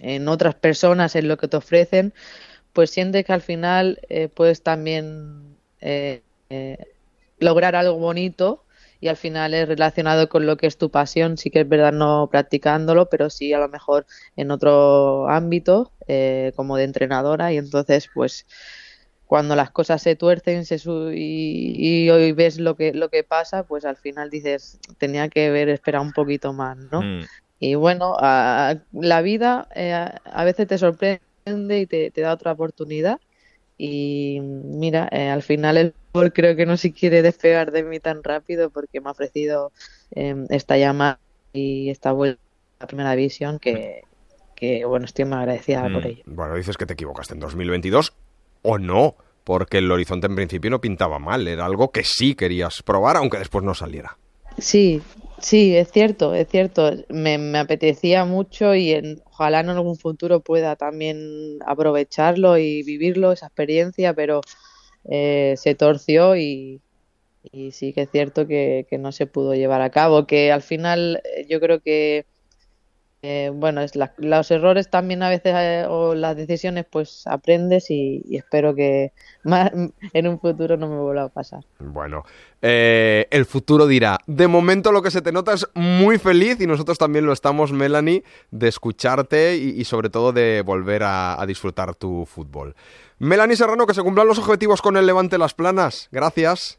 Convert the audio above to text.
en otras personas, en lo que te ofrecen, pues sientes que al final eh, puedes también eh, eh, lograr algo bonito y al final es relacionado con lo que es tu pasión, sí que es verdad no practicándolo, pero sí a lo mejor en otro ámbito, como de entrenadora, y entonces pues cuando las cosas se tuercen se y, hoy ves lo que lo que pasa, pues al final dices, tenía que haber esperado un poquito más, ¿no? Mm. Y bueno, la vida a veces te sorprende y te, da otra oportunidad. Y mira, eh, al final el fútbol creo que no se quiere despegar de mí tan rápido porque me ha ofrecido em, esta llamada y esta vuelta a la primera división que, bueno, estoy muy agradecida por mm, ello. Bueno, dices que te equivocaste en 2022 o no, porque el horizonte en principio no pintaba mal, era algo que sí querías probar, aunque después no saliera. Sí, Sí, es cierto, es cierto. Me, apetecía mucho y en, ojalá en algún futuro pueda también aprovecharlo y vivirlo, esa experiencia, pero eh, se torció y, y, sí que es cierto que, que no se pudo llevar a cabo. Que al final eh, yo creo que eh, bueno, es los errores también a veces eh, o las decisiones pues aprendes y, espero que más, en un futuro no me vuelva a pasar. Bueno, eh, el futuro dirá, de momento lo que se te nota es muy feliz y nosotros también lo estamos, Melanie, de escucharte y, sobre todo de volver a, a disfrutar tu fútbol. Melanie Serrano, que se cumplan los objetivos con el Levante Las Planas. Gracias.